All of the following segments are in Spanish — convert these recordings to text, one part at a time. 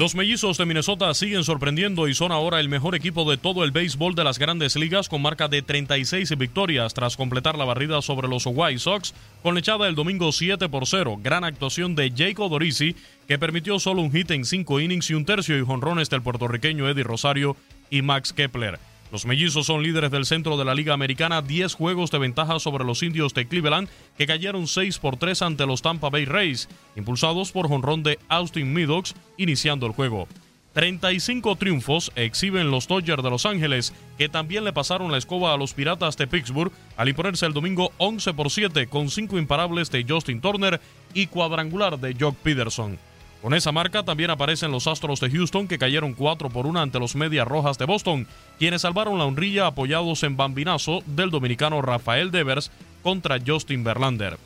Los mellizos de Minnesota siguen sorprendiendo y son ahora el mejor equipo de todo el béisbol de las grandes ligas con marca de 36 victorias tras completar la barrida sobre los White Sox con lechada el domingo 7 por 0. Gran actuación de Jacob Dorisi que permitió solo un hit en 5 innings y un tercio y jonrones del puertorriqueño Eddie Rosario y Max Kepler. Los mellizos son líderes del centro de la Liga Americana, 10 juegos de ventaja sobre los indios de Cleveland, que cayeron 6 por 3 ante los Tampa Bay Rays, impulsados por jonrón de Austin Meadows, iniciando el juego. 35 triunfos exhiben los Dodgers de Los Ángeles, que también le pasaron la escoba a los Piratas de Pittsburgh al imponerse el domingo 11 por 7 con 5 imparables de Justin Turner y cuadrangular de Jock Peterson. Con esa marca también aparecen los Astros de Houston que cayeron 4 por 1 ante los Medias Rojas de Boston, quienes salvaron la honrilla apoyados en bambinazo del dominicano Rafael Devers contra Justin Verlander.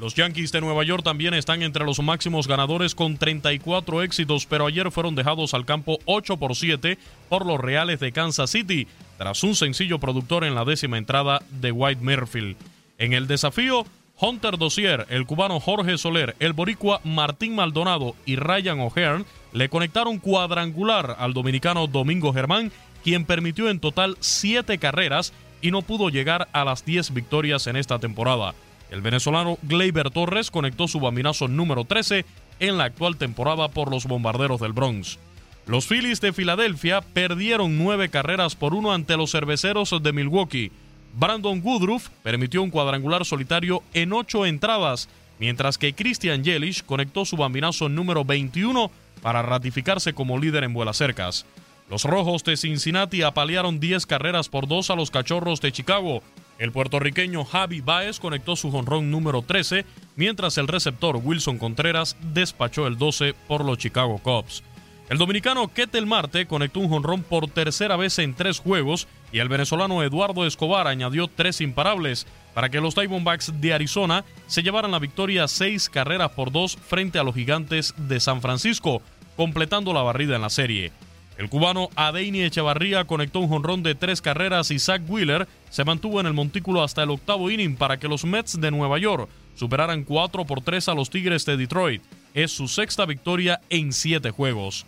Los Yankees de Nueva York también están entre los máximos ganadores con 34 éxitos, pero ayer fueron dejados al campo 8 por 7 por los Reales de Kansas City, tras un sencillo productor en la décima entrada de White Merfield. En el desafío, Hunter Dossier, el cubano Jorge Soler, el boricua Martín Maldonado y Ryan O'Hearn le conectaron cuadrangular al dominicano Domingo Germán, quien permitió en total 7 carreras y no pudo llegar a las 10 victorias en esta temporada. El venezolano Gleyber Torres conectó su bambinazo número 13 en la actual temporada por los bombarderos del Bronx. Los Phillies de Filadelfia perdieron 9 carreras por uno ante los cerveceros de Milwaukee. Brandon Woodruff permitió un cuadrangular solitario en ocho entradas, mientras que Christian Yelich conectó su bambinazo número 21 para ratificarse como líder en vuelas cercas. Los Rojos de Cincinnati apalearon 10 carreras por 2 a los Cachorros de Chicago. El puertorriqueño Javi Baez conectó su jonrón número 13, mientras el receptor Wilson Contreras despachó el 12 por los Chicago Cubs. El dominicano Ketel Marte conectó un jonrón por tercera vez en tres juegos y el venezolano Eduardo Escobar añadió tres imparables para que los Diamondbacks de Arizona se llevaran la victoria seis carreras por dos frente a los gigantes de San Francisco, completando la barrida en la serie. El cubano Adeini Echevarría conectó un jonrón de tres carreras y Zach Wheeler se mantuvo en el montículo hasta el octavo inning para que los Mets de Nueva York superaran 4 por 3 a los Tigres de Detroit. Es su sexta victoria en siete juegos.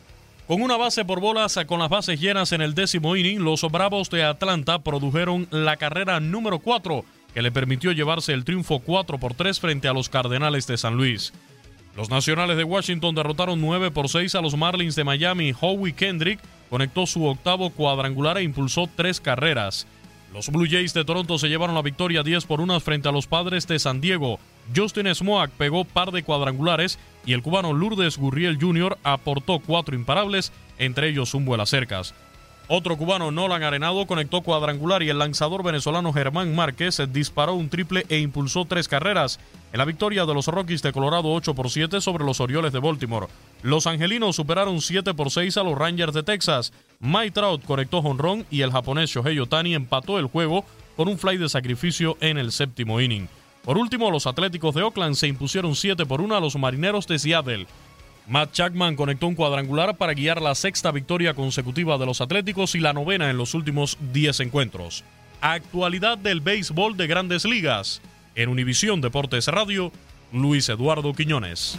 Con una base por bolas con las bases llenas en el décimo inning, los Bravos de Atlanta produjeron la carrera número 4 que le permitió llevarse el triunfo 4 por 3 frente a los Cardenales de San Luis. Los Nacionales de Washington derrotaron 9 por 6 a los Marlins de Miami. Howie Kendrick conectó su octavo cuadrangular e impulsó tres carreras. Los Blue Jays de Toronto se llevaron la victoria 10 por 1 frente a los Padres de San Diego. Justin Smoak pegó par de cuadrangulares y el cubano Lourdes Gurriel Jr. aportó cuatro imparables, entre ellos un vuelo cercas. Otro cubano, Nolan Arenado, conectó cuadrangular y el lanzador venezolano Germán Márquez disparó un triple e impulsó tres carreras en la victoria de los Rockies de Colorado 8 por 7 sobre los Orioles de Baltimore. Los angelinos superaron 7 por 6 a los Rangers de Texas. Mike Trout conectó honrón y el japonés Shohei Otani empató el juego con un fly de sacrificio en el séptimo inning. Por último, los Atléticos de Oakland se impusieron 7 por 1 a los Marineros de Seattle. Matt Chapman conectó un cuadrangular para guiar la sexta victoria consecutiva de los Atléticos y la novena en los últimos 10 encuentros. Actualidad del béisbol de grandes ligas. En Univisión Deportes Radio, Luis Eduardo Quiñones.